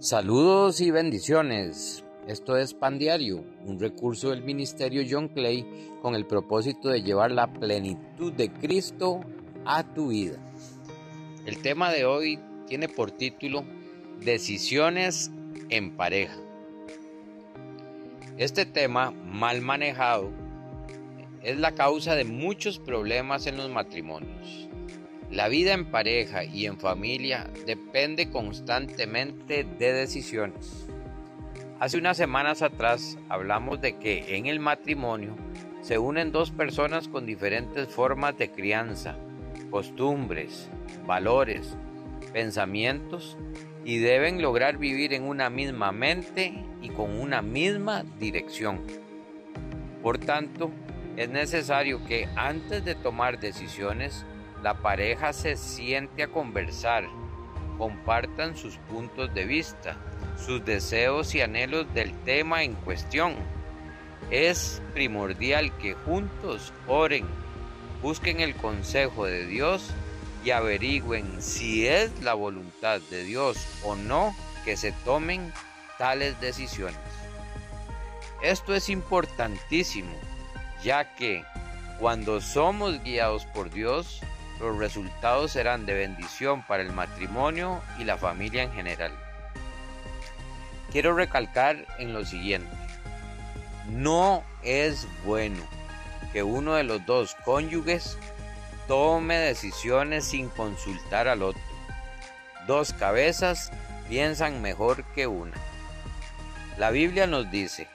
Saludos y bendiciones. Esto es Pan Diario, un recurso del Ministerio John Clay con el propósito de llevar la plenitud de Cristo a tu vida. El tema de hoy tiene por título Decisiones en pareja. Este tema, mal manejado, es la causa de muchos problemas en los matrimonios. La vida en pareja y en familia depende constantemente de decisiones. Hace unas semanas atrás hablamos de que en el matrimonio se unen dos personas con diferentes formas de crianza, costumbres, valores, pensamientos y deben lograr vivir en una misma mente y con una misma dirección. Por tanto, es necesario que antes de tomar decisiones la pareja se siente a conversar, compartan sus puntos de vista, sus deseos y anhelos del tema en cuestión. Es primordial que juntos oren, busquen el consejo de Dios y averigüen si es la voluntad de Dios o no que se tomen tales decisiones. Esto es importantísimo, ya que cuando somos guiados por Dios, los resultados serán de bendición para el matrimonio y la familia en general. Quiero recalcar en lo siguiente. No es bueno que uno de los dos cónyuges tome decisiones sin consultar al otro. Dos cabezas piensan mejor que una. La Biblia nos dice,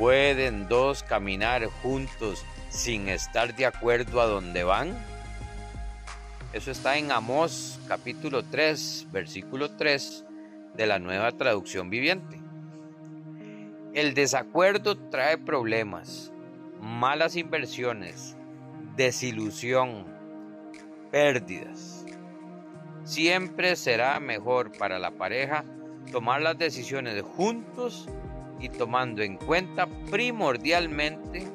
¿pueden dos caminar juntos sin estar de acuerdo a dónde van? Eso está en Amós capítulo 3, versículo 3 de la nueva traducción viviente. El desacuerdo trae problemas, malas inversiones, desilusión, pérdidas. Siempre será mejor para la pareja tomar las decisiones juntos y tomando en cuenta primordialmente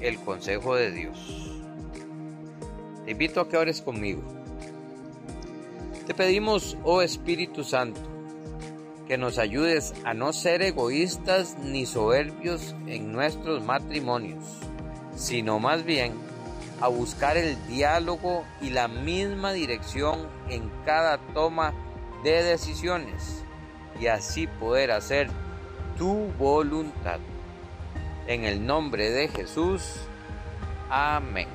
el consejo de Dios. Te invito a que ores conmigo. Te pedimos, oh Espíritu Santo, que nos ayudes a no ser egoístas ni soberbios en nuestros matrimonios, sino más bien a buscar el diálogo y la misma dirección en cada toma de decisiones y así poder hacer tu voluntad. En el nombre de Jesús. Amén.